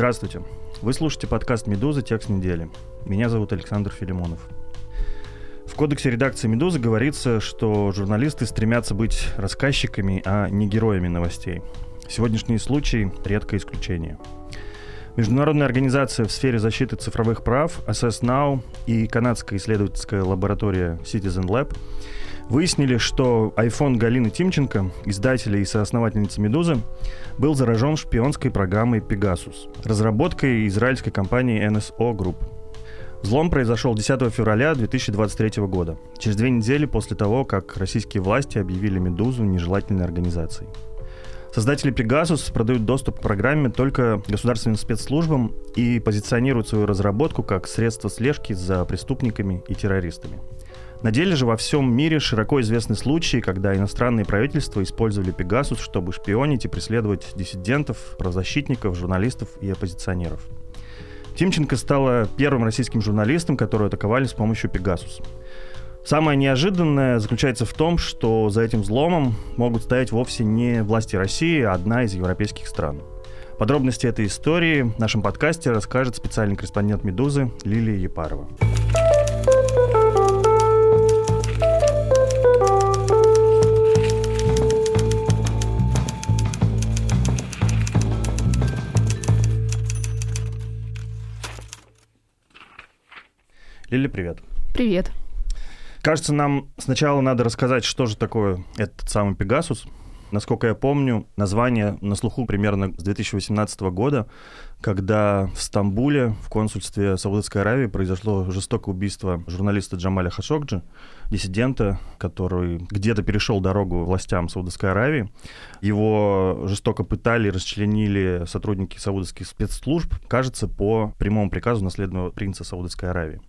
Здравствуйте. Вы слушаете подкаст «Медуза. Текст недели». Меня зовут Александр Филимонов. В кодексе редакции «Медузы» говорится, что журналисты стремятся быть рассказчиками, а не героями новостей. Сегодняшний случай — редкое исключение. Международная организация в сфере защиты цифровых прав Assess Now и канадская исследовательская лаборатория Citizen Lab — Выяснили, что iPhone Галины Тимченко, издателя и соосновательницы «Медузы», был заражен шпионской программой Pegasus, разработкой израильской компании NSO Group. Взлом произошел 10 февраля 2023 года, через две недели после того, как российские власти объявили «Медузу» нежелательной организацией. Создатели Pegasus продают доступ к программе только государственным спецслужбам и позиционируют свою разработку как средство слежки за преступниками и террористами. На деле же во всем мире широко известны случаи, когда иностранные правительства использовали Пегасус, чтобы шпионить и преследовать диссидентов, правозащитников, журналистов и оппозиционеров. Тимченко стала первым российским журналистом, которого атаковали с помощью Пегасус. Самое неожиданное заключается в том, что за этим взломом могут стоять вовсе не власти России, а одна из европейских стран. Подробности этой истории в нашем подкасте расскажет специальный корреспондент «Медузы» Лилия Епарова. Лили, привет. Привет. Кажется, нам сначала надо рассказать, что же такое этот самый Пегасус. Насколько я помню, название на слуху примерно с 2018 года, когда в Стамбуле, в консульстве Саудовской Аравии, произошло жестокое убийство журналиста Джамаля Хашокджи, диссидента, который где-то перешел дорогу властям Саудовской Аравии. Его жестоко пытали, расчленили сотрудники саудовских спецслужб, кажется, по прямому приказу наследного принца Саудовской Аравии.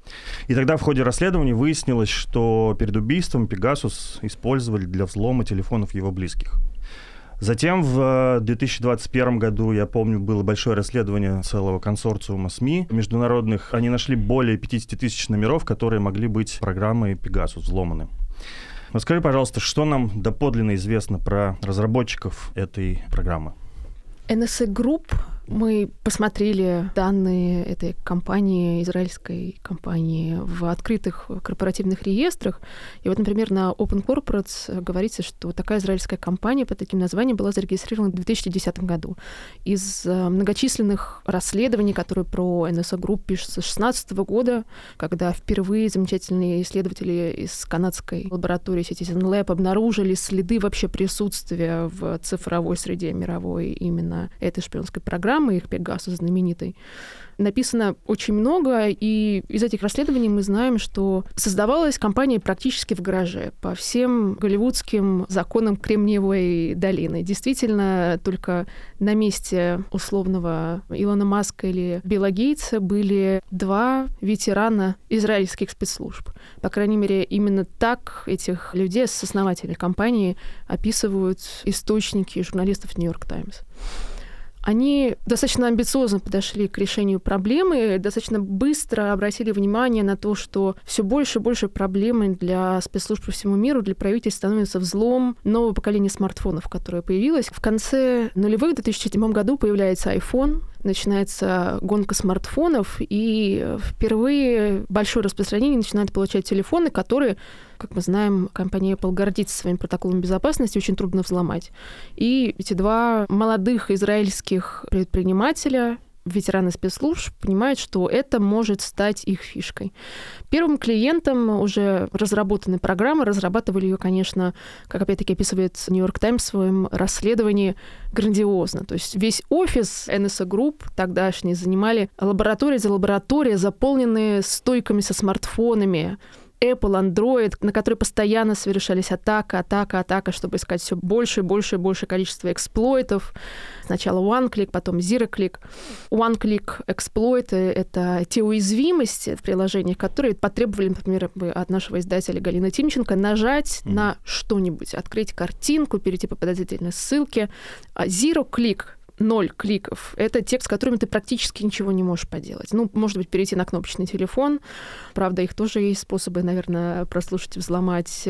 И тогда в ходе расследования выяснилось, что перед убийством Пегасус использовали для взлома телефонов его близких. Затем в 2021 э, году, я помню, было большое расследование целого консорциума СМИ международных. Они нашли более 50 тысяч номеров, которые могли быть программой Pegasus взломаны. Расскажи, пожалуйста, что нам доподлинно известно про разработчиков этой программы? NSA Group мы посмотрели данные этой компании, израильской компании, в открытых корпоративных реестрах. И вот, например, на Open Corporates говорится, что такая израильская компания под таким названием была зарегистрирована в 2010 году. Из э, многочисленных расследований, которые про NSA Group пишутся с 2016 года, когда впервые замечательные исследователи из канадской лаборатории Citizen Lab обнаружили следы вообще присутствия в цифровой среде мировой именно этой шпионской программы, программы, их Пегасус знаменитый, написано очень много, и из этих расследований мы знаем, что создавалась компания практически в гараже по всем голливудским законам Кремниевой долины. Действительно, только на месте условного Илона Маска или Билла Гейтса были два ветерана израильских спецслужб. По крайней мере, именно так этих людей, основателей компании, описывают источники журналистов «Нью-Йорк Таймс» они достаточно амбициозно подошли к решению проблемы, достаточно быстро обратили внимание на то, что все больше и больше проблемы для спецслужб по всему миру, для правительств становится взлом нового поколения смартфонов, которое появилось. В конце нулевых, в 2007 году, появляется iPhone, начинается гонка смартфонов, и впервые большое распространение начинают получать телефоны, которые, как мы знаем, компания Apple гордится своим протоколом безопасности, очень трудно взломать. И эти два молодых израильских предпринимателя ветераны спецслужб понимают, что это может стать их фишкой. Первым клиентом уже разработанной программы, разрабатывали ее, конечно, как опять-таки описывает Нью-Йорк Таймс в своем расследовании, грандиозно. То есть весь офис NSA Group тогдашний занимали лаборатории за лабораторией, заполненные стойками со смартфонами, Apple, Android, на которые постоянно совершались атака, атака, атака, чтобы искать все больше и больше и больше количества эксплойтов. Сначала OneClick, потом ZeroClick. OneClick эксплойты — это те уязвимости в приложениях, которые потребовали, например, от нашего издателя Галины Тимченко нажать mm-hmm. на что-нибудь, открыть картинку, перейти по подозрительной ссылке. А ZeroClick ноль кликов. Это текст, с которым ты практически ничего не можешь поделать. Ну, может быть, перейти на кнопочный телефон. Правда, их тоже есть способы, наверное, прослушать взломать.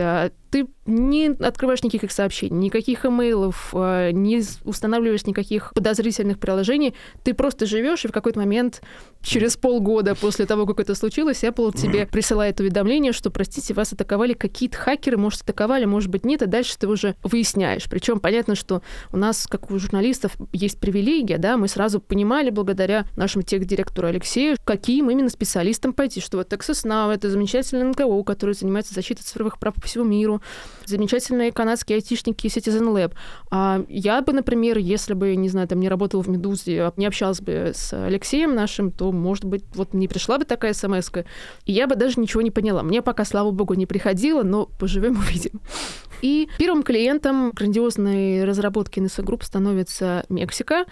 А ты не открываешь никаких сообщений, никаких имейлов, э, не устанавливаешь никаких подозрительных приложений, ты просто живешь, и в какой-то момент, через полгода после того, как это случилось, Apple тебе присылает уведомление, что, простите, вас атаковали какие-то хакеры, может, атаковали, может быть, нет, и дальше ты уже выясняешь. Причем понятно, что у нас, как у журналистов, есть привилегия, да, мы сразу понимали благодаря нашему техдиректору Алексею, каким именно специалистам пойти, что вот Texas Now — это замечательный НКО, который занимается защитой цифровых прав по всему миру, замечательные канадские айтишники Citizen Lab. А я бы, например, если бы, не знаю, там не работала в «Медузе», а не общалась бы с Алексеем нашим, то, может быть, вот мне пришла бы такая смс и я бы даже ничего не поняла. Мне пока, слава богу, не приходило, но поживем увидим. И первым клиентом грандиозной разработки NSA Group становится Мексика.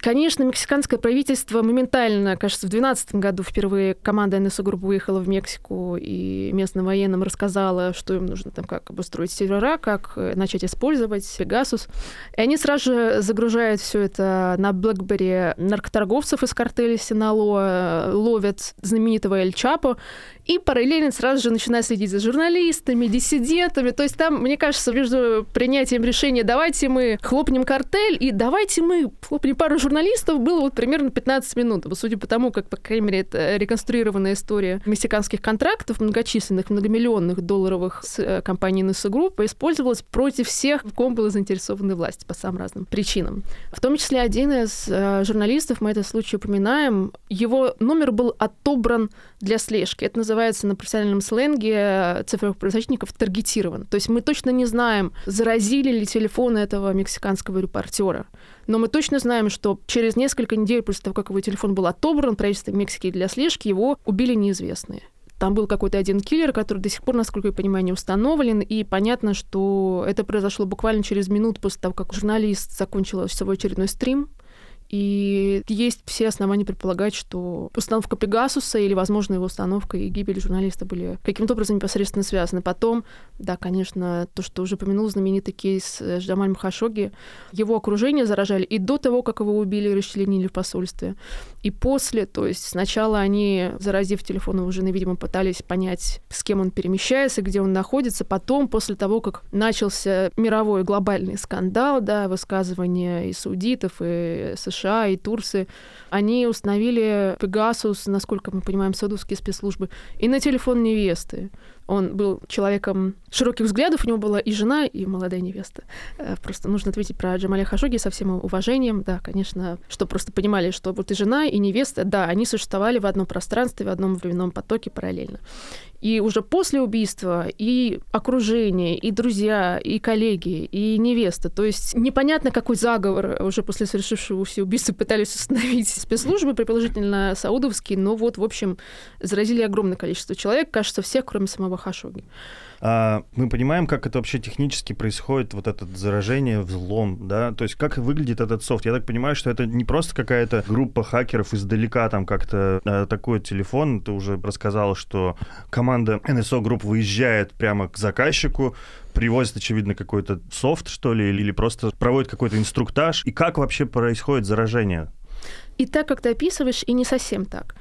Конечно, мексиканское правительство моментально, кажется, в 2012 году впервые команда НСО группы выехала в Мексику и местным военным рассказала, что им нужно там как обустроить сервера, как э, начать использовать Pegasus. И они сразу же загружают все это на BlackBerry наркоторговцев из картеля Синалоа, ловят знаменитого Эль Чапо и параллельно сразу же начинают следить за журналистами, диссидентами. То есть там, мне кажется, между принятием решения «давайте мы хлопнем картель» и «давайте мы хлопнем пару журналистов» журналистов было вот примерно 15 минут. Судя по тому, как, по крайней мере, это реконструированная история мексиканских контрактов, многочисленных, многомиллионных долларовых с э, компанией NSA Group, использовалась против всех, в ком была заинтересованы власти по самым разным причинам. В том числе один из э, журналистов, мы этот случай упоминаем, его номер был отобран для слежки. Это называется на профессиональном сленге э, цифровых правозащитников таргетирован. То есть мы точно не знаем, заразили ли телефон этого мексиканского репортера. Но мы точно знаем, что через несколько недель после того, как его телефон был отобран правительством Мексики для слежки, его убили неизвестные. Там был какой-то один киллер, который до сих пор, насколько я понимаю, не установлен. И понятно, что это произошло буквально через минуту после того, как журналист закончил свой очередной стрим и есть все основания предполагать, что установка Пегасуса или, возможно, его установка и гибель журналиста были каким-то образом непосредственно связаны. Потом, да, конечно, то, что уже упомянул знаменитый кейс Жамаль Махашоги, его окружение заражали и до того, как его убили и расчленили в посольстве, и после. То есть сначала они, заразив телефон его жены, видимо, пытались понять, с кем он перемещается, где он находится. Потом, после того, как начался мировой глобальный скандал, да, высказывания и саудитов, и США, США и Турции, они установили Пегасус, насколько мы понимаем, саудовские спецслужбы, и на телефон невесты. Он был человеком широких взглядов, у него была и жена, и молодая невеста. Э, просто нужно ответить про Джамаля Хашоги со всем уважением. Да, конечно, что просто понимали, что вот и жена, и невеста, да, они существовали в одном пространстве, в одном временном потоке параллельно. И уже после убийства и окружение, и друзья, и коллеги, и невеста. То есть непонятно, какой заговор уже после совершившегося убийства пытались установить спецслужбы, предположительно саудовские, но вот, в общем, заразили огромное количество человек, кажется, всех, кроме самого Хашоги. А, мы понимаем, как это вообще технически происходит, вот это заражение, взлом, да? То есть как выглядит этот софт? Я так понимаю, что это не просто какая-то группа хакеров издалека там как-то атакует телефон. Ты уже рассказала, что команда NSO Group выезжает прямо к заказчику, привозит, очевидно, какой-то софт, что ли, или просто проводит какой-то инструктаж. И как вообще происходит заражение? И так, как ты описываешь, и не совсем так.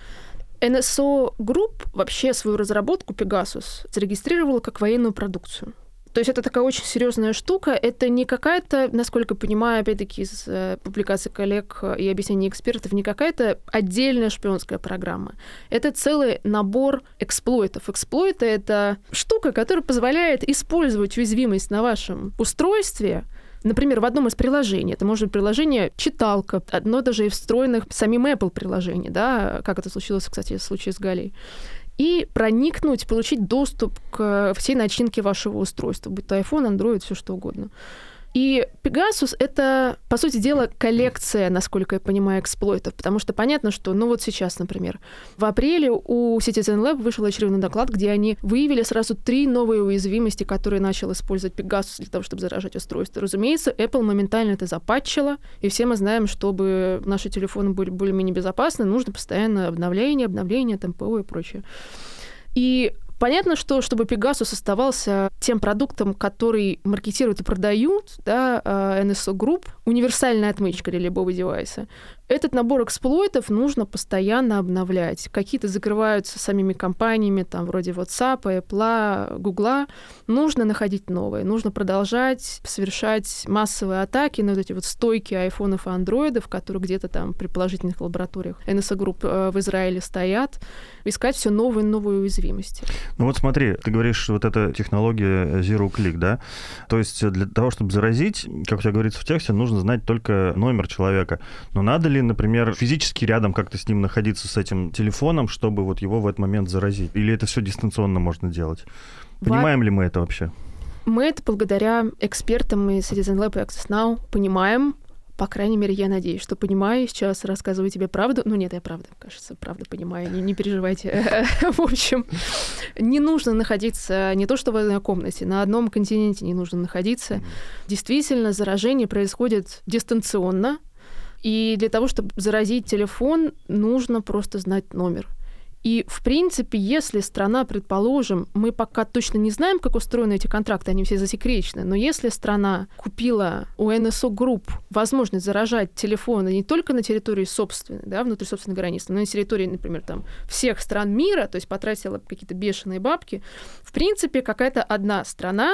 NSO Group вообще свою разработку Pegasus зарегистрировала как военную продукцию. То есть это такая очень серьезная штука. Это не какая-то, насколько понимаю, опять-таки из э, публикаций коллег и объяснений экспертов, не какая-то отдельная шпионская программа. Это целый набор эксплойтов. Эксплойты — это штука, которая позволяет использовать уязвимость на вашем устройстве — Например, в одном из приложений, это может быть приложение читалка, одно даже и встроенных самим Apple приложений, да, как это случилось, кстати, в случае с Галей и проникнуть, получить доступ к всей начинке вашего устройства, будь то iPhone, Android, все что угодно. И Pegasus — это, по сути дела, коллекция, насколько я понимаю, эксплойтов, потому что понятно, что, ну вот сейчас, например, в апреле у Citizen Lab вышел очередной доклад, где они выявили сразу три новые уязвимости, которые начал использовать Pegasus для того, чтобы заражать устройство. Разумеется, Apple моментально это запатчила, и все мы знаем, чтобы наши телефоны были более-менее безопасны, нужно постоянно обновление, обновление, там ПО и прочее. И Понятно, что чтобы Pegasus оставался тем продуктом, который маркетируют и продают, да, э, NSO Group, универсальная отмычка для любого девайса, этот набор эксплойтов нужно постоянно обновлять. Какие-то закрываются самими компаниями, там, вроде WhatsApp, Apple, Google. Нужно находить новые. Нужно продолжать совершать массовые атаки на вот эти вот стойки айфонов и андроидов, которые где-то там при положительных лабораториях NSA Group э, в Израиле стоят, искать все новые и новые уязвимости. Ну вот смотри, ты говоришь, вот эта технология Zero Click, да? То есть для того, чтобы заразить, как у тебя говорится в тексте, нужно знать только номер человека. Но надо ли ли, например, физически рядом как-то с ним находиться с этим телефоном, чтобы вот его в этот момент заразить? Или это все дистанционно можно делать? Понимаем Во... ли мы это вообще? Мы это благодаря экспертам из Citizen Lab и Access Now понимаем, по крайней мере, я надеюсь, что понимаю. Сейчас рассказываю тебе правду. Ну нет, я правда, кажется, правда понимаю. Не, не переживайте. В общем, не нужно находиться не то что в одной комнате, на одном континенте не нужно находиться. Действительно, заражение происходит дистанционно. И для того, чтобы заразить телефон, нужно просто знать номер. И, в принципе, если страна, предположим, мы пока точно не знаем, как устроены эти контракты, они все засекречены, но если страна купила у НСО групп возможность заражать телефоны не только на территории собственной, да, внутри собственной границы, но и на территории, например, там, всех стран мира, то есть потратила какие-то бешеные бабки, в принципе, какая-то одна страна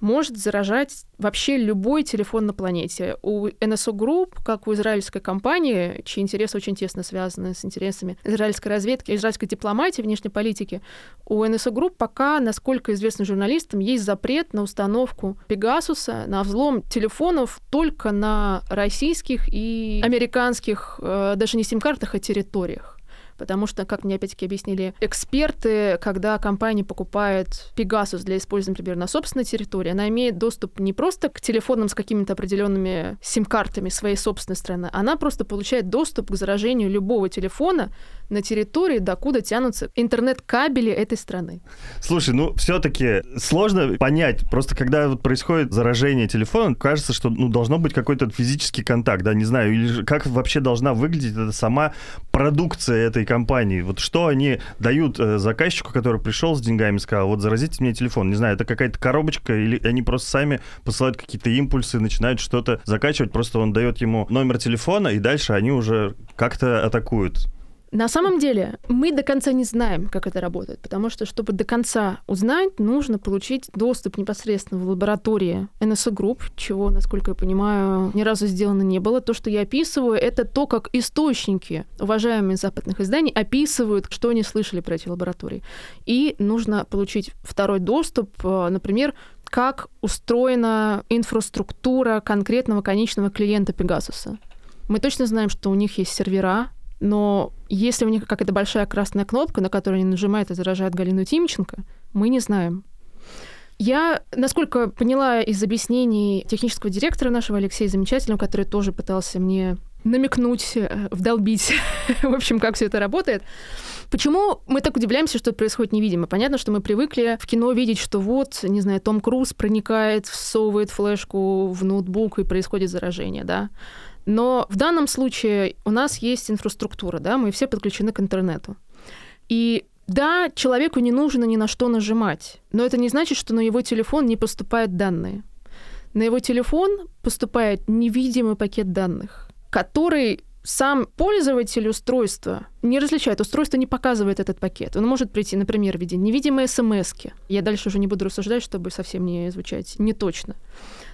может заражать вообще любой телефон на планете. У NSO Group, как у израильской компании, чьи интересы очень тесно связаны с интересами израильской разведки, израильской дипломатии, внешней политики, у NSO Group пока, насколько известно журналистам, есть запрет на установку Пегасуса, на взлом телефонов только на российских и американских, э, даже не сим-картах, а территориях. Потому что, как мне опять-таки объяснили эксперты, когда компания покупает Pegasus для использования, например, на собственной территории, она имеет доступ не просто к телефонам с какими-то определенными сим-картами своей собственной страны, она просто получает доступ к заражению любого телефона на территории, докуда тянутся интернет-кабели этой страны. Слушай, ну все-таки сложно понять. Просто когда вот происходит заражение телефона, кажется, что ну, должно быть какой-то физический контакт, да, не знаю, или как вообще должна выглядеть эта сама продукция этой компании. Вот что они дают э, заказчику, который пришел с деньгами сказал, вот заразите мне телефон. Не знаю, это какая-то коробочка, или они просто сами посылают какие-то импульсы, начинают что-то закачивать, просто он дает ему номер телефона, и дальше они уже как-то атакуют. На самом деле мы до конца не знаем, как это работает, потому что, чтобы до конца узнать, нужно получить доступ непосредственно в лаборатории NSO Group, чего, насколько я понимаю, ни разу сделано не было. То, что я описываю, это то, как источники, уважаемые западных изданий, описывают, что они слышали про эти лаборатории. И нужно получить второй доступ, э, например, как устроена инфраструктура конкретного конечного клиента Пегасуса. Мы точно знаем, что у них есть сервера, но если у них какая-то большая красная кнопка, на которую они нажимают и заражают Галину Тимченко, мы не знаем. Я, насколько поняла из объяснений технического директора нашего Алексея Замечательного, который тоже пытался мне намекнуть, э, вдолбить, в общем, как все это работает. Почему мы так удивляемся, что это происходит невидимо? Понятно, что мы привыкли в кино видеть, что вот, не знаю, Том Круз проникает, всовывает флешку в ноутбук и происходит заражение, да? Но в данном случае у нас есть инфраструктура, да, мы все подключены к интернету. И да, человеку не нужно ни на что нажимать, но это не значит, что на его телефон не поступают данные. На его телефон поступает невидимый пакет данных, который сам пользователь устройства не различает. Устройство не показывает этот пакет. Он может прийти, например, в виде невидимой смс -ки. Я дальше уже не буду рассуждать, чтобы совсем не звучать не точно.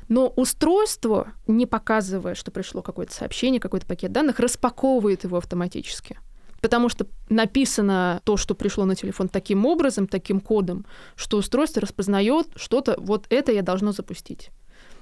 Но устройство, не показывая, что пришло какое-то сообщение, какой-то пакет данных, распаковывает его автоматически. Потому что написано то, что пришло на телефон таким образом, таким кодом, что устройство распознает что-то, вот это я должно запустить.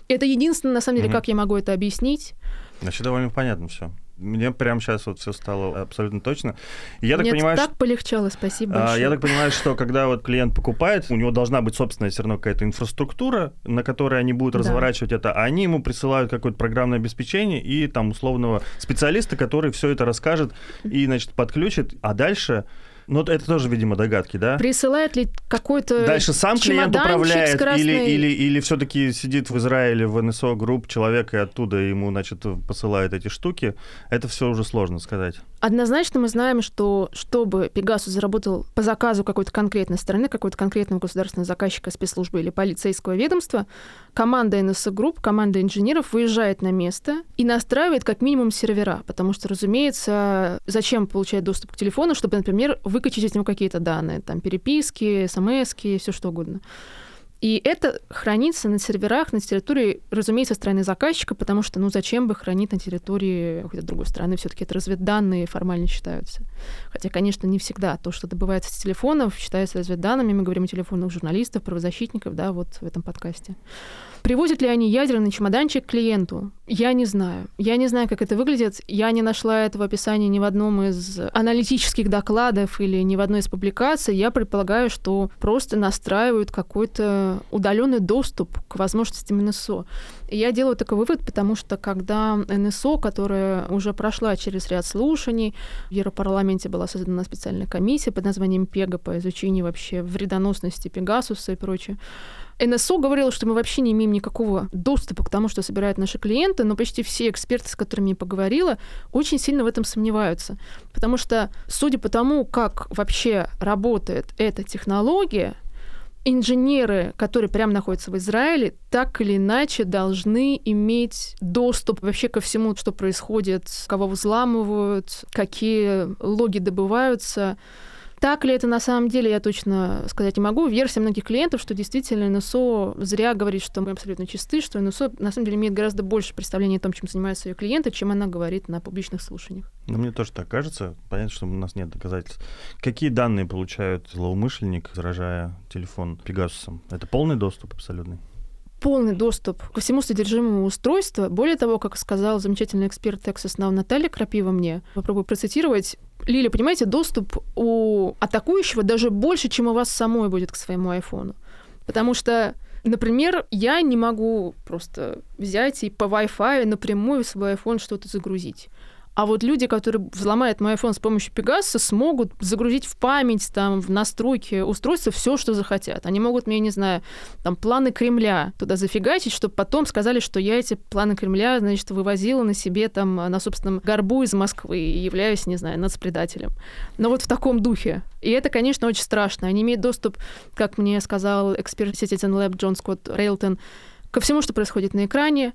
Это единственное, на самом деле, mm-hmm. как я могу это объяснить. Значит, довольно понятно все. Мне прямо сейчас вот все стало абсолютно точно. я так Нет, понимаю, так что, полегчало, спасибо большое. А, я так понимаю, что когда вот клиент покупает, у него должна быть собственная все равно какая-то инфраструктура, на которой они будут да. разворачивать это, а они ему присылают какое-то программное обеспечение и там условного специалиста, который все это расскажет и, значит, подключит, а дальше Ну, это тоже, видимо, догадки, да? Присылает ли какой-то Дальше сам клиент управляет скоростной? или, или, или все-таки сидит в Израиле в НСО групп человек и оттуда ему, значит, посылают эти штуки. Это все уже сложно сказать. Однозначно мы знаем, что чтобы Пегасус заработал по заказу какой-то конкретной страны, какой-то конкретного государственного заказчика, спецслужбы или полицейского ведомства, команда НСО групп, команда инженеров выезжает на место и настраивает как минимум сервера, потому что, разумеется, зачем получать доступ к телефону, чтобы, например, выкачать из него какие-то данные, там переписки, смс, все что угодно. И это хранится на серверах на территории, разумеется, страны заказчика, потому что, ну, зачем бы хранить на территории какой-то другой страны? все таки это разведданные формально считаются. Хотя, конечно, не всегда то, что добывается с телефонов, считается разведданными. Мы говорим о телефонах журналистов, правозащитников, да, вот в этом подкасте. Привозят ли они ядерный чемоданчик клиенту? Я не знаю. Я не знаю, как это выглядит. Я не нашла этого описания ни в одном из аналитических докладов или ни в одной из публикаций. Я предполагаю, что просто настраивают какой-то удаленный доступ к возможностям НСО. И я делаю такой вывод, потому что когда НСО, которая уже прошла через ряд слушаний, в Европарламенте была создана специальная комиссия под названием ПЕГА по изучению вообще вредоносности Пегасуса и прочее, НСО говорило, что мы вообще не имеем никакого доступа к тому, что собирают наши клиенты, но почти все эксперты, с которыми я поговорила, очень сильно в этом сомневаются. Потому что, судя по тому, как вообще работает эта технология, инженеры, которые прямо находятся в Израиле, так или иначе должны иметь доступ вообще ко всему, что происходит, кого взламывают, какие логи добываются. Так ли это на самом деле, я точно сказать не могу. Версия многих клиентов, что действительно НСО зря говорит, что мы абсолютно чисты, что НСО на самом деле имеет гораздо больше представления о том, чем занимаются ее клиенты, чем она говорит на публичных слушаниях. Ну, мне тоже так кажется. Понятно, что у нас нет доказательств. Какие данные получают злоумышленник, заражая телефон Пегасусом? Это полный доступ абсолютный? полный доступ ко всему содержимому устройства. Более того, как сказал замечательный эксперт Texas Now Наталья Крапива мне, попробую процитировать, Лиля, понимаете, доступ у атакующего даже больше, чем у вас самой будет к своему айфону. Потому что Например, я не могу просто взять и по Wi-Fi напрямую в свой iPhone что-то загрузить. А вот люди, которые взломают мой iPhone с помощью Пегаса, смогут загрузить в память, там, в настройки устройства все, что захотят. Они могут мне, не знаю, там, планы Кремля туда зафигачить, чтобы потом сказали, что я эти планы Кремля, значит, вывозила на себе, там, на собственном горбу из Москвы и являюсь, не знаю, нацпредателем. Но вот в таком духе. И это, конечно, очень страшно. Они имеют доступ, как мне сказал эксперт Citizen Lab Джон Скотт Рейлтон, ко всему, что происходит на экране.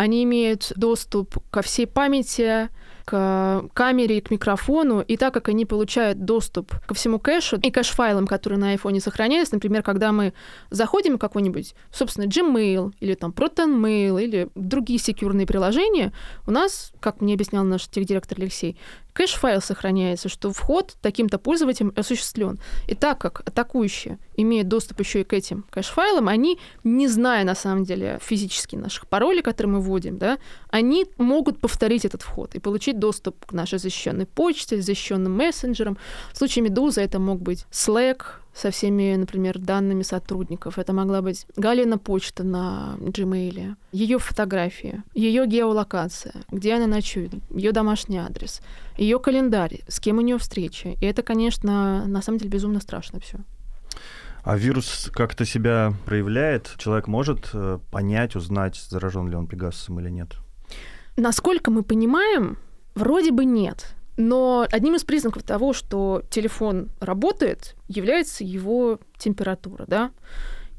Они имеют доступ ко всей памяти, к камере, к микрофону, и так как они получают доступ ко всему кэшу и кэш-файлам, которые на iPhone сохраняются, например, когда мы заходим в какой-нибудь, собственно, Gmail или там ProtonMail или другие секьюрные приложения, у нас, как мне объяснял наш техдиректор Алексей, кэш-файл сохраняется, что вход таким-то пользователем осуществлен. И так как атакующие имеют доступ еще и к этим кэш-файлам, они, не зная на самом деле физически наших паролей, которые мы вводим, да, они могут повторить этот вход и получить доступ к нашей защищенной почте, защищенным мессенджерам. В случае Медузы это мог быть Slack, со всеми, например, данными сотрудников. Это могла быть Галина почта на Gmail, ее фотографии, ее геолокация, где она ночует, ее домашний адрес, ее календарь, с кем у нее встречи. И это, конечно, на самом деле безумно страшно все. А вирус как-то себя проявляет? Человек может э, понять, узнать, заражен ли он Пегасусом или нет? Насколько мы понимаем, вроде бы нет. Но одним из признаков того, что телефон работает, является его температура, да.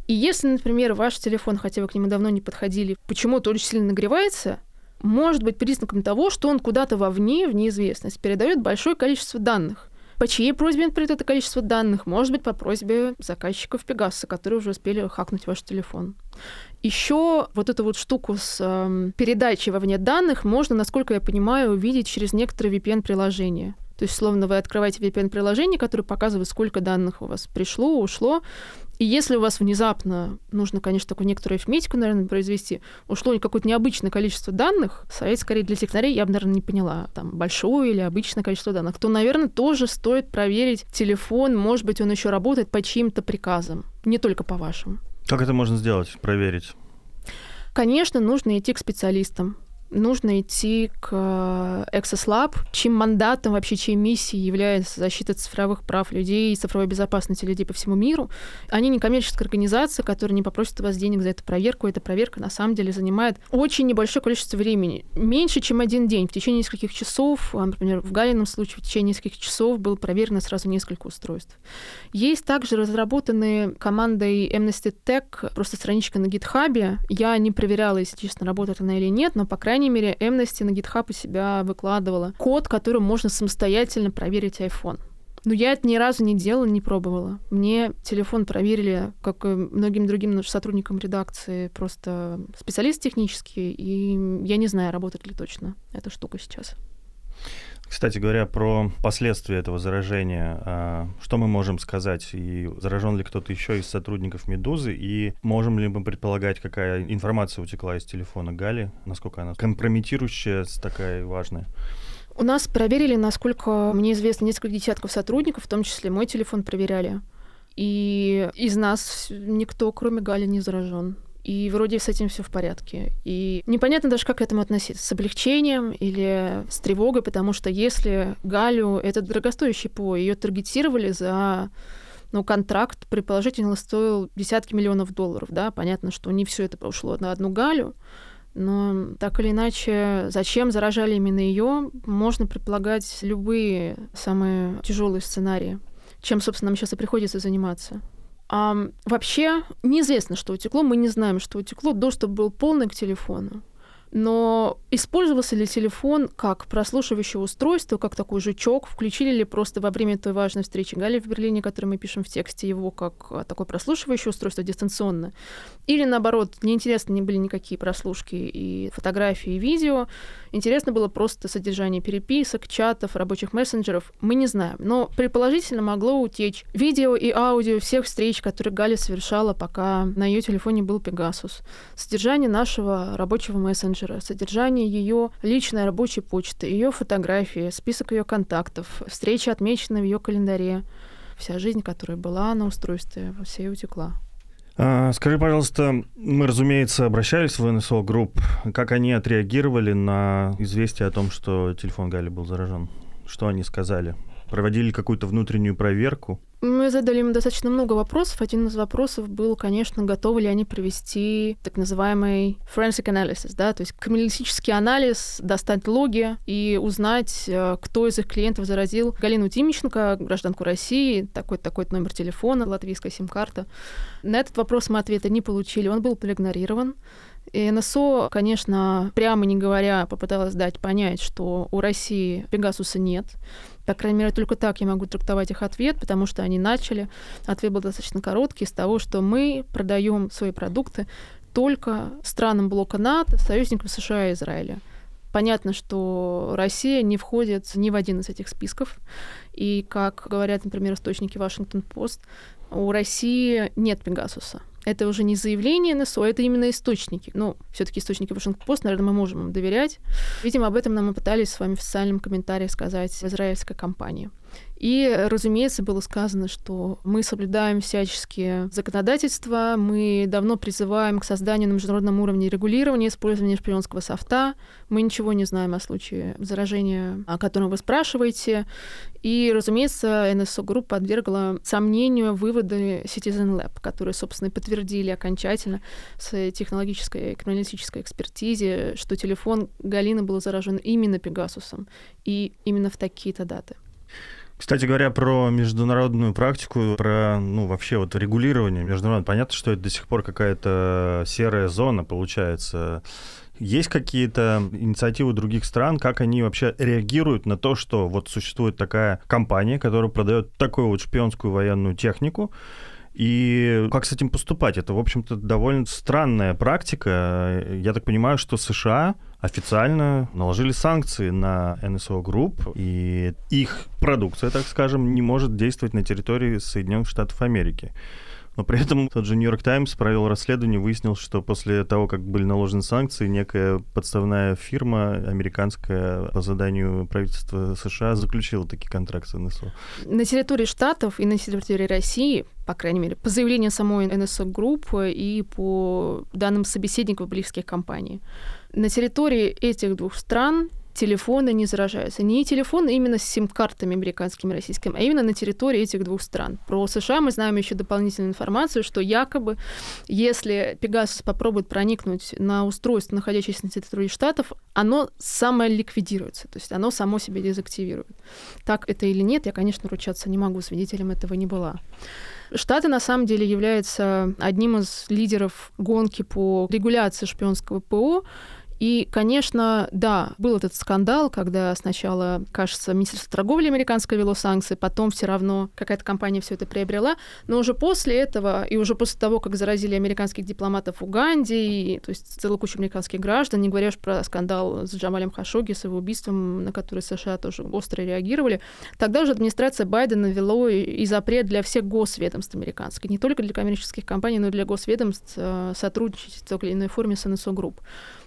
И если, например, ваш телефон, хотя вы к нему давно не подходили, почему-то очень сильно нагревается, может быть признаком того, что он куда-то вовне, в неизвестность, передает большое количество данных. По чьей просьбе передает это количество данных? Может быть, по просьбе заказчиков Пегаса, которые уже успели хакнуть ваш телефон. Еще вот эту вот штуку с э, передачей вовне данных можно, насколько я понимаю, увидеть через некоторые VPN-приложения. То есть, словно вы открываете VPN-приложение, которое показывает, сколько данных у вас пришло, ушло. И если у вас внезапно, нужно, конечно, такую некоторую арифметику, наверное, произвести, ушло какое-то необычное количество данных, совет скорее для технарей, я бы, наверное, не поняла, там, большое или обычное количество данных, то, наверное, тоже стоит проверить телефон, может быть, он еще работает по чьим-то приказам, не только по вашим. Как это можно сделать, проверить? Конечно, нужно идти к специалистам. Нужно идти к Access Lab, чьим мандатом, вообще чьей миссией является защита цифровых прав людей и цифровой безопасности людей по всему миру. Они не коммерческая организация, которая не попросит у вас денег за эту проверку. Эта проверка на самом деле занимает очень небольшое количество времени. Меньше, чем один день. В течение нескольких часов, а, например, в Галином случае в течение нескольких часов было проверено сразу несколько устройств. Есть также разработанные командой Amnesty Tech просто страничка на GitHub. Я не проверяла, если честно, работает она или нет, но, по крайней мере, Amnesty на GitHub у себя выкладывала код, которым можно самостоятельно проверить iPhone. Но я это ни разу не делала, не пробовала. Мне телефон проверили, как и многим другим сотрудникам редакции, просто специалист технический, и я не знаю, работает ли точно эта штука сейчас. Кстати говоря, про последствия этого заражения, а, что мы можем сказать? И заражен ли кто-то еще из сотрудников «Медузы»? И можем ли мы предполагать, какая информация утекла из телефона Гали? Насколько она компрометирующая, такая важная? У нас проверили, насколько мне известно, несколько десятков сотрудников, в том числе мой телефон проверяли. И из нас никто, кроме Гали, не заражен. И вроде с этим все в порядке. И непонятно даже, как к этому относиться. С облегчением или с тревогой, потому что если Галю, это дорогостоящий ПО, ее таргетировали за ну, контракт, предположительно, стоил десятки миллионов долларов, да, понятно, что не все это ушло на одну Галю, но так или иначе, зачем заражали именно ее, можно предполагать любые самые тяжелые сценарии, чем, собственно, нам сейчас и приходится заниматься. А, вообще неизвестно, что утекло, мы не знаем, что утекло. Доступ был полный к телефону. Но использовался ли телефон как прослушивающее устройство, как такой жучок? Включили ли просто во время той важной встречи Гали в Берлине, которую мы пишем в тексте, его как а, такое прослушивающее устройство дистанционно? Или наоборот, неинтересны не были никакие прослушки и фотографии, и видео. Интересно было просто содержание переписок, чатов, рабочих мессенджеров. Мы не знаем. Но предположительно могло утечь видео и аудио всех встреч, которые Галя совершала, пока на ее телефоне был Пегасус. Содержание нашего рабочего мессенджера содержание ее личной рабочей почты, ее фотографии, список ее контактов, встречи отмечены в ее календаре. Вся жизнь, которая была на устройстве, вся и утекла. А, скажи, пожалуйста, мы, разумеется, обращались в NSO Group. Как они отреагировали на известие о том, что телефон Гали был заражен? Что они сказали? Проводили какую-то внутреннюю проверку? Мы задали им достаточно много вопросов. Один из вопросов был, конечно, готовы ли они провести так называемый forensic analysis, да, то есть криминалистический анализ, достать логи и узнать, э, кто из их клиентов заразил Галину Тимченко, гражданку России, такой-то такой номер телефона, латвийская сим-карта. На этот вопрос мы ответа не получили, он был проигнорирован. И НСО, конечно, прямо не говоря, попыталась дать понять, что у России Пегасуса нет. По крайней мере, только так я могу трактовать их ответ, потому что они начали. Ответ был достаточно короткий с того, что мы продаем свои продукты только странам блока НАТО, союзникам США и Израиля. Понятно, что Россия не входит ни в один из этих списков. И, как говорят, например, источники Вашингтон-Пост, у России нет Пегасуса. Это уже не заявление НСО, это именно источники. Ну, все-таки источники Вашингтон-Пост, наверное, мы можем им доверять. Видимо, об этом нам и пытались в своем официальном комментарии сказать в израильской компании. И, разумеется, было сказано, что мы соблюдаем всяческие законодательства, мы давно призываем к созданию на международном уровне регулирования использования шпионского софта. Мы ничего не знаем о случае заражения, о котором вы спрашиваете. И, разумеется, NSO Group подвергла сомнению выводы Citizen Lab, которые, собственно, подтвердили окончательно с технологической и криминалистической экспертизе, что телефон Галины был заражен именно Пегасусом и именно в такие-то даты. Кстати говоря, про международную практику, про, ну, вообще вот регулирование международное, понятно, что это до сих пор какая-то серая зона получается. Есть какие-то инициативы других стран, как они вообще реагируют на то, что вот существует такая компания, которая продает такую вот шпионскую военную технику, и как с этим поступать? Это, в общем-то, довольно странная практика. Я так понимаю, что США официально наложили санкции на NSO Group, и их продукция, так скажем, не может действовать на территории Соединенных Штатов Америки. Но при этом тот же Нью-Йорк Таймс провел расследование, выяснил, что после того, как были наложены санкции, некая подставная фирма американская по заданию правительства США заключила такие контракты с NSO. На территории Штатов и на территории России, по крайней мере, по заявлению самой NSO Group и по данным собеседников близких компаний, На территории этих двух стран телефоны не заражаются. Не телефоны именно с сим-картами американскими и российскими, а именно на территории этих двух стран. Про США мы знаем еще дополнительную информацию, что якобы, если Пегасус попробует проникнуть на устройство, находящееся на территории штатов, оно самоликвидируется, то есть оно само себя дезактивирует. Так это или нет, я, конечно, ручаться не могу, свидетелем этого не была. Штаты на самом деле являются одним из лидеров гонки по регуляции шпионского ПО. И, конечно, да, был этот скандал, когда сначала, кажется, Министерство торговли американское вело санкции, потом все равно какая-то компания все это приобрела, но уже после этого и уже после того, как заразили американских дипломатов в Уганде, и, то есть целую кучу американских граждан, не говоря уж про скандал с Джамалем Хашоги, с его убийством, на который США тоже остро реагировали, тогда уже администрация Байдена ввела запрет для всех госведомств американских, не только для коммерческих компаний, но и для госведомств э, сотрудничать в той или иной форме с NSO Group.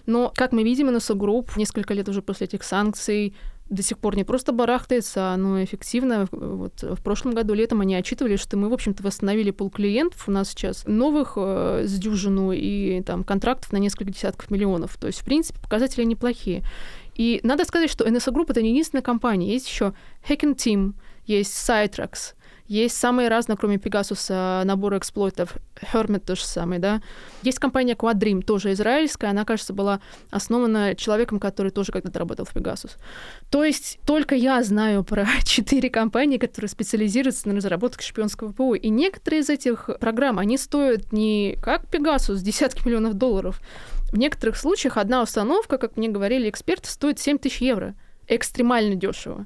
Но, как мы видим, NSO Group несколько лет уже после этих санкций до сих пор не просто барахтается, оно эффективно. Вот в прошлом году летом они отчитывались, что мы, в общем-то, восстановили пул клиентов. У нас сейчас новых э, с дюжину и там контрактов на несколько десятков миллионов. То есть, в принципе, показатели неплохие. И надо сказать, что NSO Group — это не единственная компания. Есть еще Hacking Team, есть Citrax, есть самые разные, кроме Пегасуса, наборы эксплойтов. Hermit тоже самый, да. Есть компания Quadrim, тоже израильская. Она, кажется, была основана человеком, который тоже когда-то работал в Пегасус. То есть только я знаю про четыре компании, которые специализируются на разработке шпионского ПО. И некоторые из этих программ, они стоят не как Пегасус, десятки миллионов долларов. В некоторых случаях одна установка, как мне говорили эксперты, стоит 7 тысяч евро. Экстремально дешево.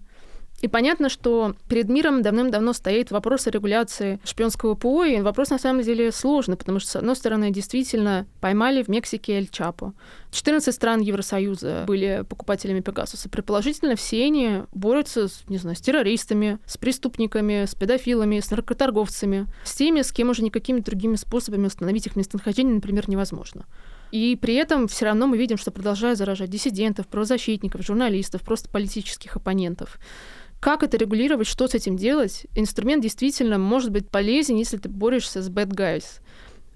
И понятно, что перед миром давным-давно стоит вопрос о регуляции шпионского ПО, и вопрос на самом деле сложный, потому что, с одной стороны, действительно поймали в Мексике Эль Чапо. 14 стран Евросоюза были покупателями Пегасуса. Предположительно, все они борются, с, не знаю, с террористами, с преступниками, с педофилами, с наркоторговцами, с теми, с кем уже никакими другими способами установить их местонахождение, например, невозможно. И при этом все равно мы видим, что продолжают заражать диссидентов, правозащитников, журналистов, просто политических оппонентов. Как это регулировать, что с этим делать? Инструмент действительно может быть полезен, если ты борешься с bad guys.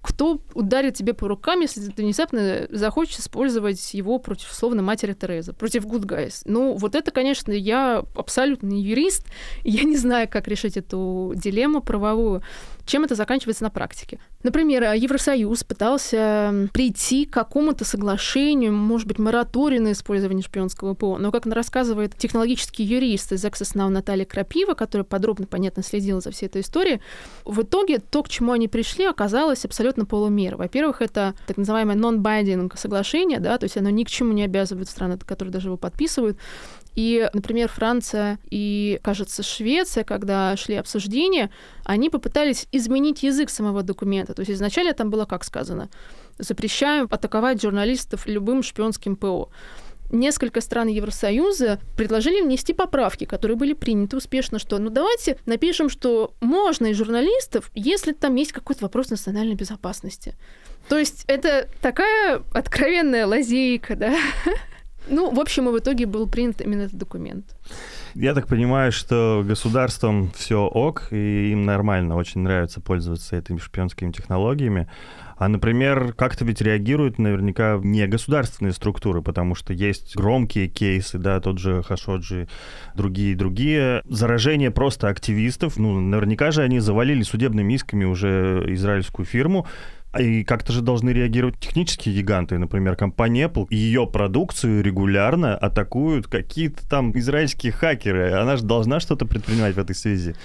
Кто ударит тебе по рукам, если ты внезапно захочешь использовать его против, условно, матери Терезы, против good guys? Ну, вот это, конечно, я абсолютно не юрист, я не знаю, как решить эту дилемму правовую чем это заканчивается на практике. Например, Евросоюз пытался прийти к какому-то соглашению, может быть, мораторию на использование шпионского ПО, но, как рассказывает технологический юрист из Now Наталья Крапива, которая подробно, понятно, следила за всей этой историей, в итоге то, к чему они пришли, оказалось абсолютно полумер. Во-первых, это так называемое non-binding соглашение, да, то есть оно ни к чему не обязывает страны, которые даже его подписывают. И, например, Франция и, кажется, Швеция, когда шли обсуждения, они попытались изменить язык самого документа. То есть изначально там было как сказано? Запрещаем атаковать журналистов любым шпионским ПО несколько стран Евросоюза предложили внести поправки, которые были приняты успешно, что ну давайте напишем, что можно и журналистов, если там есть какой-то вопрос национальной безопасности. То есть это такая откровенная лазейка, да, ну, в общем, и в итоге был принят именно этот документ. Я так понимаю, что государством все ок, и им нормально, очень нравится пользоваться этими шпионскими технологиями. А, например, как-то ведь реагируют наверняка не государственные структуры, потому что есть громкие кейсы, да, тот же Хашоджи, другие другие. Заражение просто активистов, ну, наверняка же они завалили судебными исками уже израильскую фирму, и как-то же должны реагировать технические гиганты, например, компания Apple. Ее продукцию регулярно атакуют какие-то там израильские хакеры. Она же должна что-то предпринимать в этой связи.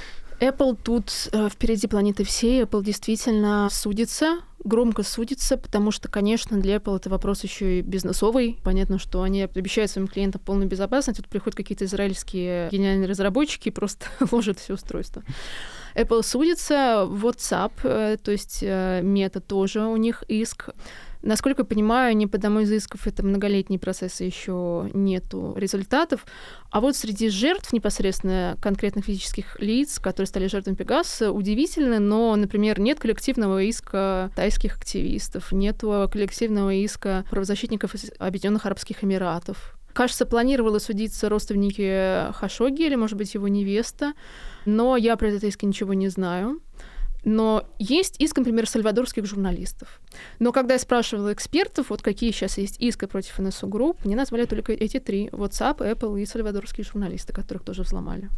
Apple тут э, впереди планеты всей. Apple действительно судится, громко судится, потому что, конечно, для Apple это вопрос еще и бизнесовый. Понятно, что они обещают своим клиентам полную безопасность. Тут приходят какие-то израильские гениальные разработчики и просто ложат все устройство. Apple судится, WhatsApp, э, то есть э, мета тоже у них иск. Насколько я понимаю, не по одному из исков это многолетний процесс, еще нету результатов. А вот среди жертв непосредственно конкретных физических лиц, которые стали жертвами Пегаса, удивительно, но, например, нет коллективного иска тайских активистов, нет коллективного иска правозащитников из Объединенных Арабских Эмиратов. Кажется, планировала судиться родственники Хашоги или, может быть, его невеста, но я про этот иск ничего не знаю. Но есть иск, например, сальвадорских журналистов. Но когда я спрашивала экспертов, вот какие сейчас есть иски против НСУ групп, мне назвали только эти три. WhatsApp, Apple и сальвадорские журналисты, которых тоже взломали.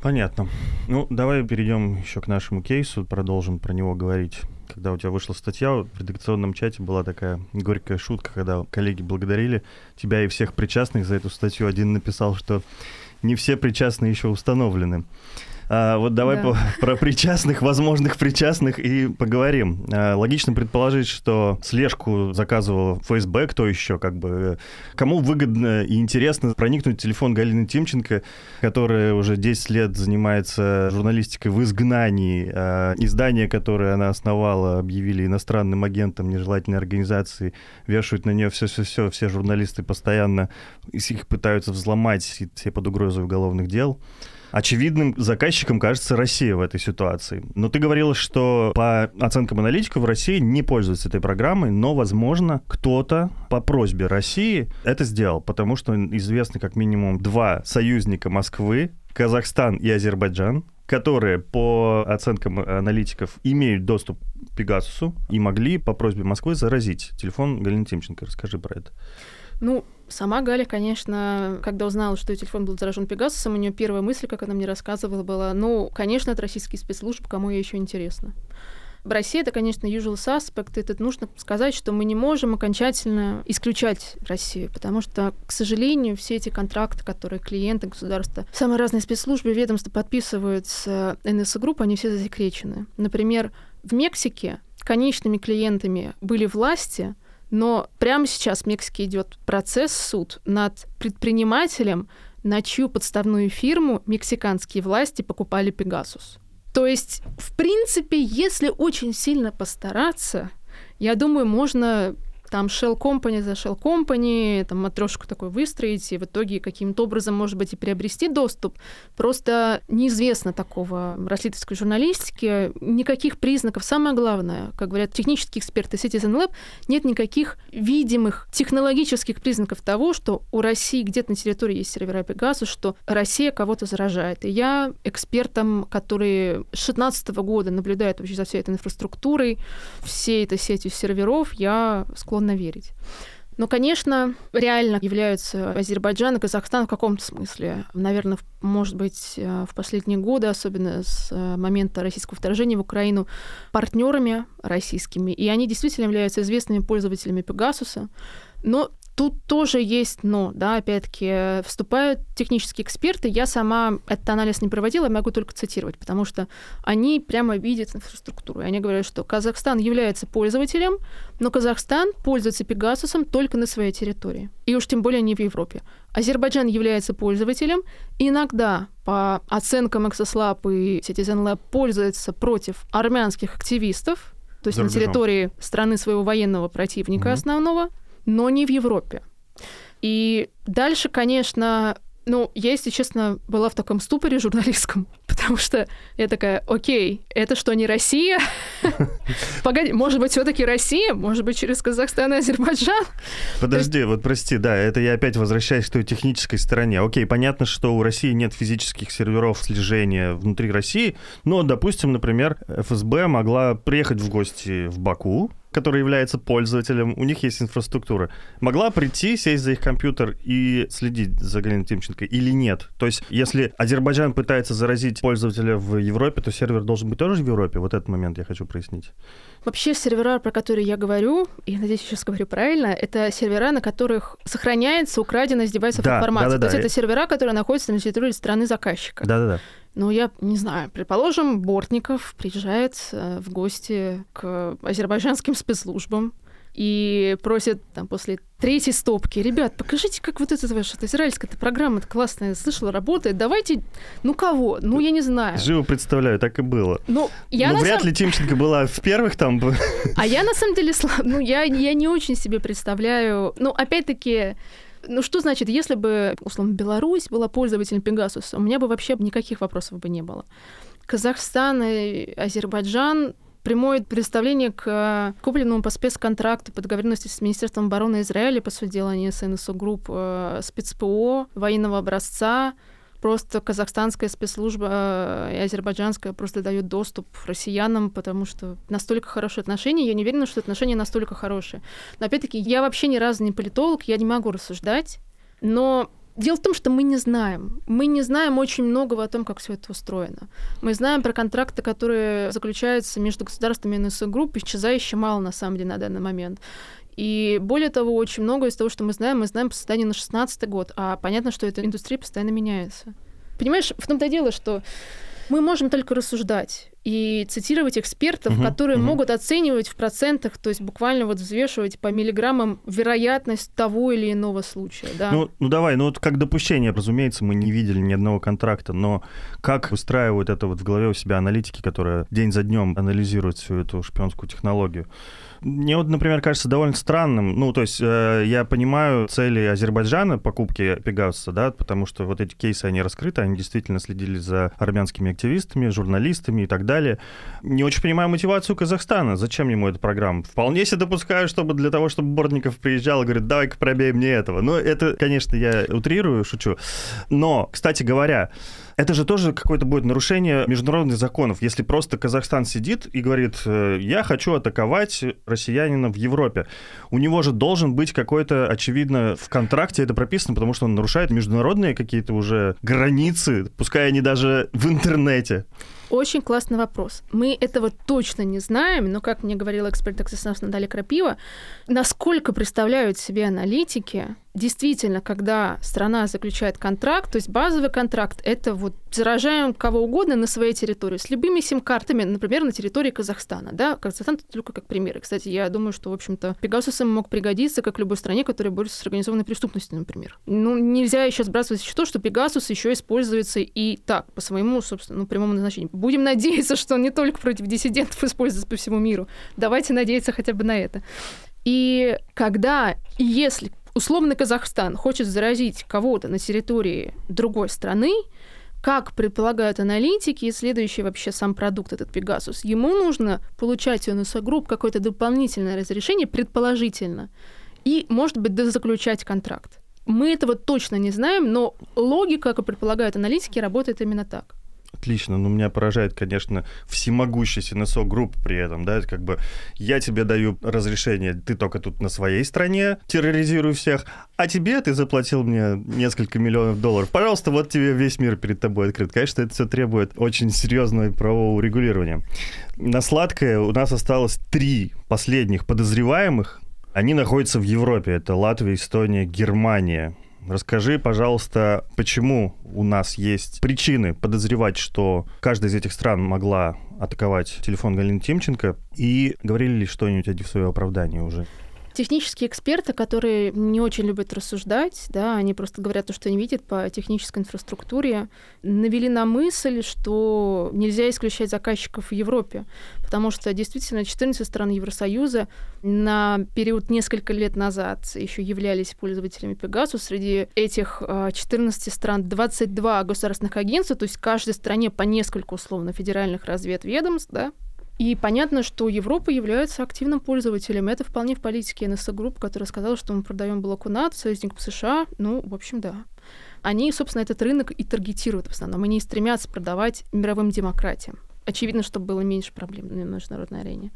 Понятно. Ну, давай перейдем еще к нашему кейсу, продолжим про него говорить. Когда у тебя вышла статья, в редакционном чате была такая горькая шутка, когда коллеги благодарили тебя и всех причастных за эту статью. Один написал, что не все причастные еще установлены. А, вот давай да. по, про причастных, возможных причастных и поговорим. А, логично предположить, что слежку заказывал ФСБ, кто еще, как бы, кому выгодно и интересно проникнуть в телефон Галины Тимченко, которая уже 10 лет занимается журналистикой в изгнании. А, издание, которое она основала, объявили иностранным агентом нежелательной организации, вешают на нее все-все-все, все журналисты постоянно их пытаются взломать, все под угрозой уголовных дел. Очевидным заказчиком кажется Россия в этой ситуации. Но ты говорила, что по оценкам аналитиков Россия не пользуется этой программой, но, возможно, кто-то по просьбе России это сделал, потому что известны как минимум два союзника Москвы, Казахстан и Азербайджан, которые, по оценкам аналитиков, имеют доступ к Пегасусу и могли по просьбе Москвы заразить телефон Галины Тимченко. Расскажи про это. Ну, сама Галя, конечно, когда узнала, что ее телефон был заражен Пегасусом, у нее первая мысль, как она мне рассказывала, была, ну, конечно, это российский спецслужб, кому ей еще интересно. России это, конечно, usual suspect. Это нужно сказать, что мы не можем окончательно исключать Россию, потому что, к сожалению, все эти контракты, которые клиенты государства, самые разные спецслужбы, ведомства подписывают с НСО-групп, они все засекречены. Например, в Мексике конечными клиентами были власти, но прямо сейчас в Мексике идет процесс суд над предпринимателем, на чью подставную фирму мексиканские власти покупали Пегасус. То есть, в принципе, если очень сильно постараться, я думаю, можно там shell company за shell company, там матрешку такой выстроить, и в итоге каким-то образом, может быть, и приобрести доступ. Просто неизвестно такого расследовательской журналистики, никаких признаков. Самое главное, как говорят технические эксперты Citizen Lab, нет никаких видимых технологических признаков того, что у России где-то на территории есть сервера Pegasus, что Россия кого-то заражает. И я экспертам, которые с 2016 года наблюдают вообще за всей этой инфраструктурой, всей этой сетью серверов, я склонна склонна верить. Но, конечно, реально являются Азербайджан и Казахстан в каком-то смысле. Наверное, может быть, э, в последние годы, особенно с э, момента российского вторжения в Украину, партнерами российскими. И они действительно являются известными пользователями Пегасуса. Но Тут тоже есть но, да, опять-таки, вступают технические эксперты. Я сама этот анализ не проводила, могу только цитировать, потому что они прямо видят инфраструктуру. И они говорят, что Казахстан является пользователем, но Казахстан пользуется Пегасусом только на своей территории. И уж тем более не в Европе. Азербайджан является пользователем. Иногда, по оценкам Exoslab и Citizen Lab, пользуется против армянских активистов, то есть на территории страны своего военного противника mm-hmm. основного – но не в Европе. И дальше, конечно, ну, я, если честно, была в таком ступоре журналистском, потому что я такая, окей, это что, не Россия? Погоди, может быть, все таки Россия? Может быть, через Казахстан и Азербайджан? Подожди, вот прости, да, это я опять возвращаюсь к той технической стороне. Окей, понятно, что у России нет физических серверов слежения внутри России, но, допустим, например, ФСБ могла приехать в гости в Баку, который является пользователем, у них есть инфраструктура, могла прийти, сесть за их компьютер и следить за Галиной Тимченко или нет? То есть, если Азербайджан пытается заразить пользователя в Европе, то сервер должен быть тоже в Европе? Вот этот момент я хочу прояснить. Вообще сервера, про которые я говорю, и надеюсь, сейчас говорю правильно, это сервера, на которых сохраняется украденная с девайсов да, информация. Да, да, То да. есть это сервера, которые находятся на территории страны заказчика. Да-да-да. Ну, я не знаю, предположим, Бортников приезжает э, в гости к азербайджанским спецслужбам и просит там после третьей стопки, ребят, покажите, как вот эта ваша израильская -то программа -то классная, слышала, работает, давайте, ну кого, ну я не знаю. Живо представляю, так и было. Ну, я Но вряд сам... ли Тимченко была в первых там. А я на самом деле, ну я, я не очень себе представляю, ну опять-таки, ну что значит, если бы, условно, Беларусь была пользователем Пегасуса, у меня бы вообще никаких вопросов бы не было. Казахстан и Азербайджан прямое представление к купленному по спецконтракту по договоренности с Министерством обороны Израиля, по сути дела, они с НСО групп э, спецПО военного образца, Просто казахстанская спецслужба и азербайджанская просто дают доступ россиянам, потому что настолько хорошие отношения. Я не уверена, что отношения настолько хорошие. Но опять-таки, я вообще ни разу не политолог, я не могу рассуждать. Но Дело в том, что мы не знаем. Мы не знаем очень многого о том, как все это устроено. Мы знаем про контракты, которые заключаются между государствами и НСО-групп, исчезающе мало, на самом деле, на данный момент. И более того, очень много из того, что мы знаем, мы знаем по состоянию на 16 год, а понятно, что эта индустрия постоянно меняется. Понимаешь, в том-то дело, что мы можем только рассуждать и цитировать экспертов, uh-huh, которые uh-huh. могут оценивать в процентах, то есть буквально вот взвешивать по миллиграммам вероятность того или иного случая. Да? Ну, ну давай, ну вот как допущение, разумеется, мы не видели ни одного контракта, но как устраивают это вот в голове у себя аналитики, которые день за днем анализируют всю эту шпионскую технологию? Мне вот, например, кажется довольно странным, ну, то есть э, я понимаю цели Азербайджана покупки Пегасуса, да, потому что вот эти кейсы, они раскрыты, они действительно следили за армянскими активистами, журналистами и так далее. Не очень понимаю мотивацию Казахстана. Зачем ему эта программа? Вполне себе допускаю, чтобы для того, чтобы Бортников приезжал и говорит, давай-ка пробей мне этого. Ну, это, конечно, я утрирую, шучу. Но, кстати говоря, это же тоже какое-то будет нарушение международных законов, если просто Казахстан сидит и говорит, э, я хочу атаковать россиянина в Европе. У него же должен быть какой-то, очевидно, в контракте это прописано, потому что он нарушает международные какие-то уже границы, пускай они даже в интернете. Очень классный вопрос. Мы этого точно не знаем, но, как мне говорила эксперт Access Наталья Крапива, насколько представляют себе аналитики действительно, когда страна заключает контракт, то есть базовый контракт, это вот заражаем кого угодно на своей территории, с любыми сим-картами, например, на территории Казахстана. Да? Казахстан только как пример. Кстати, я думаю, что, в общем-то, Пегасус мог пригодиться как любой стране, которая борется с организованной преступностью, например. Ну, нельзя еще сбрасывать то, что Пегасус еще используется и так, по своему, собственно, ну, прямому назначению. Будем надеяться, что он не только против диссидентов используется по всему миру. Давайте надеяться хотя бы на это. И когда и если условно Казахстан хочет заразить кого-то на территории другой страны, как предполагают аналитики, и следующий вообще сам продукт, этот Пегасус, ему нужно получать у НСО групп какое-то дополнительное разрешение, предположительно, и, может быть, заключать контракт. Мы этого точно не знаем, но логика, как предполагают аналитики, работает именно так. Отлично, но меня поражает, конечно, всемогущесть НСО групп при этом, да, как бы я тебе даю разрешение, ты только тут на своей стране терроризируй всех, а тебе ты заплатил мне несколько миллионов долларов. Пожалуйста, вот тебе весь мир перед тобой открыт. Конечно, это все требует очень серьезного правового регулирования. На сладкое у нас осталось три последних подозреваемых. Они находятся в Европе. Это Латвия, Эстония, Германия. Расскажи, пожалуйста, почему у нас есть причины подозревать, что каждая из этих стран могла атаковать телефон Галины Тимченко, и говорили ли что-нибудь о свое оправдание уже? Технические эксперты, которые не очень любят рассуждать, да, они просто говорят то, что они видят по технической инфраструктуре, навели на мысль, что нельзя исключать заказчиков в Европе, потому что действительно 14 стран Евросоюза на период несколько лет назад еще являлись пользователями Pegasus. Среди этих 14 а, стран 22 государственных агентства, то есть в каждой стране по несколько условно федеральных разведведомств, да, и понятно, что Европа является активным пользователем. Это вполне в политике НСО групп, которая сказала, что мы продаем блоку НАТО, союзников США. Ну, в общем, да. Они, собственно, этот рынок и таргетируют в основном. Они стремятся продавать мировым демократиям. Очевидно, чтобы было меньше проблем на международной арене.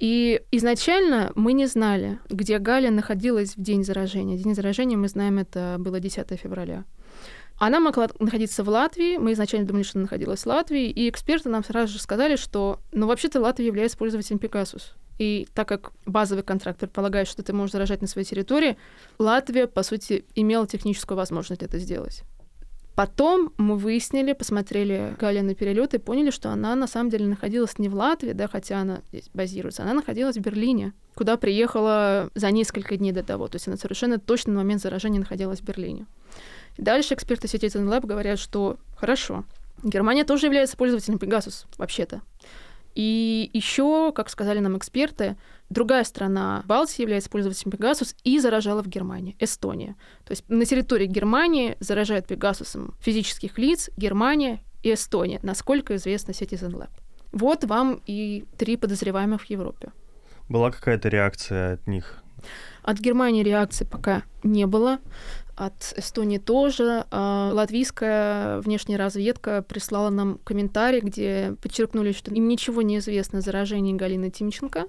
И изначально мы не знали, где Галя находилась в день заражения. День заражения, мы знаем, это было 10 февраля. Она могла находиться в Латвии. Мы изначально думали, что она находилась в Латвии. И эксперты нам сразу же сказали, что, ну, вообще-то Латвия является пользователем Pegasus. И так как базовый контракт предполагает, что ты можешь заражать на своей территории, Латвия, по сути, имела техническую возможность это сделать. Потом мы выяснили, посмотрели Галя на перелет и поняли, что она на самом деле находилась не в Латвии, да, хотя она здесь базируется, она находилась в Берлине, куда приехала за несколько дней до того. То есть она совершенно точно на момент заражения находилась в Берлине. Дальше эксперты сети Lab говорят, что хорошо, Германия тоже является пользователем Pegasus, вообще-то. И еще, как сказали нам эксперты, другая страна Балтии является пользователем Pegasus и заражала в Германии, Эстония. То есть на территории Германии заражает Pegasus физических лиц Германия и Эстония, насколько известно Citizen Lab. Вот вам и три подозреваемых в Европе. Была какая-то реакция от них? От Германии реакции пока не было. от Эстонии тоже. А латвийская внешняя разведка прислала нам комментарий, где подчеркнули, что им ничего не известно о заражении Галины Тимченко,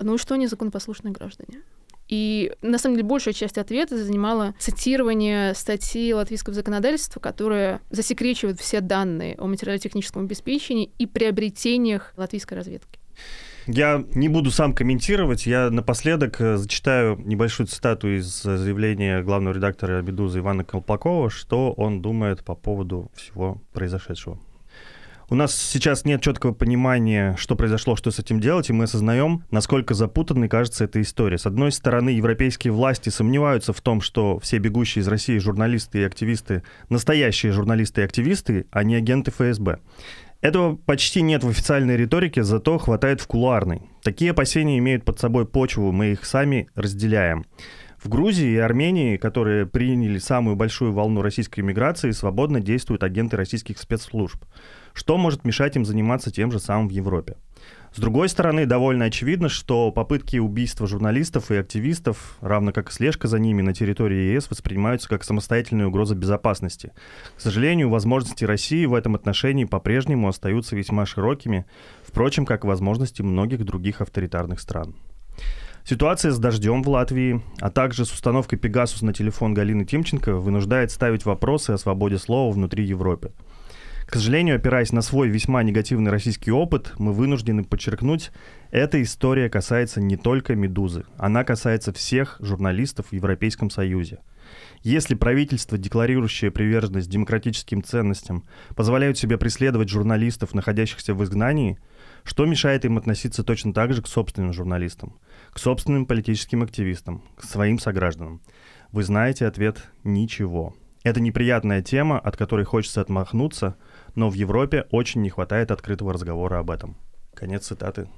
ну и что они законопослушные граждане. И на самом деле большая часть ответа занимала цитирование статьи латвийского законодательства, которая засекречивает все данные о материально-техническом обеспечении и приобретениях латвийской разведки. Я не буду сам комментировать, я напоследок э, зачитаю небольшую цитату из заявления главного редактора «Медузы» Ивана Колпакова, что он думает по поводу всего произошедшего. У нас сейчас нет четкого понимания, что произошло, что с этим делать, и мы осознаем, насколько запутанной кажется эта история. С одной стороны, европейские власти сомневаются в том, что все бегущие из России журналисты и активисты настоящие журналисты и активисты, а не агенты ФСБ. Этого почти нет в официальной риторике, зато хватает в кулуарной. Такие опасения имеют под собой почву, мы их сами разделяем. В Грузии и Армении, которые приняли самую большую волну российской миграции, свободно действуют агенты российских спецслужб. Что может мешать им заниматься тем же самым в Европе? С другой стороны, довольно очевидно, что попытки убийства журналистов и активистов, равно как и слежка за ними на территории ЕС, воспринимаются как самостоятельная угроза безопасности. К сожалению, возможности России в этом отношении по-прежнему остаются весьма широкими, впрочем, как и возможности многих других авторитарных стран. Ситуация с дождем в Латвии, а также с установкой Пегасус на телефон Галины Тимченко вынуждает ставить вопросы о свободе слова внутри Европы. К сожалению, опираясь на свой весьма негативный российский опыт, мы вынуждены подчеркнуть, эта история касается не только «Медузы», она касается всех журналистов в Европейском Союзе. Если правительство, декларирующее приверженность демократическим ценностям, позволяют себе преследовать журналистов, находящихся в изгнании, что мешает им относиться точно так же к собственным журналистам, к собственным политическим активистам, к своим согражданам? Вы знаете ответ «ничего». Это неприятная тема, от которой хочется отмахнуться, но в Европе очень не хватает открытого разговора об этом. Конец цитаты.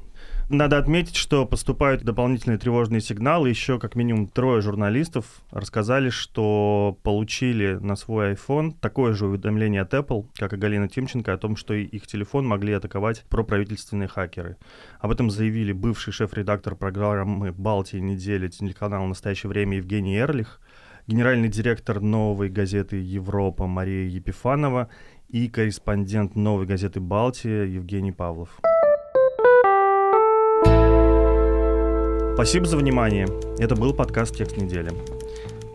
Надо отметить, что поступают дополнительные тревожные сигналы. Еще как минимум трое журналистов рассказали, что получили на свой iPhone такое же уведомление от Apple, как и Галина Тимченко, о том, что их телефон могли атаковать проправительственные хакеры. Об этом заявили бывший шеф-редактор программы «Балтия недели» телеканала «Настоящее время» Евгений Эрлих, генеральный директор новой газеты «Европа» Мария Епифанова и корреспондент новой газеты «Балтия» Евгений Павлов. Спасибо за внимание. Это был подкаст «Текст недели».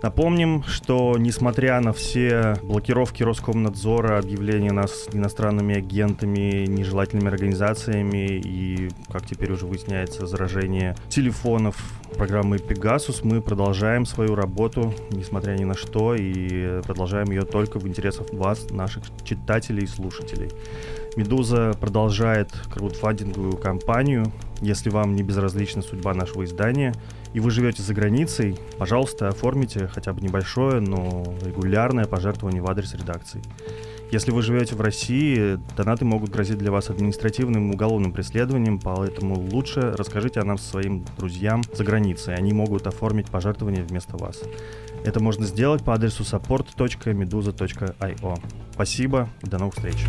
Напомним, что несмотря на все блокировки Роскомнадзора, объявления нас иностранными агентами, нежелательными организациями и, как теперь уже выясняется, заражение телефонов программы Pegasus, мы продолжаем свою работу, несмотря ни на что, и продолжаем ее только в интересах вас, наших читателей и слушателей. Медуза продолжает краудфандинговую кампанию. Если вам не безразлична судьба нашего издания – и вы живете за границей, пожалуйста, оформите хотя бы небольшое, но регулярное пожертвование в адрес редакции. Если вы живете в России, донаты могут грозить для вас административным и уголовным преследованием, поэтому лучше расскажите о нас своим друзьям за границей. Они могут оформить пожертвование вместо вас. Это можно сделать по адресу support.meduza.io. Спасибо, до новых встреч.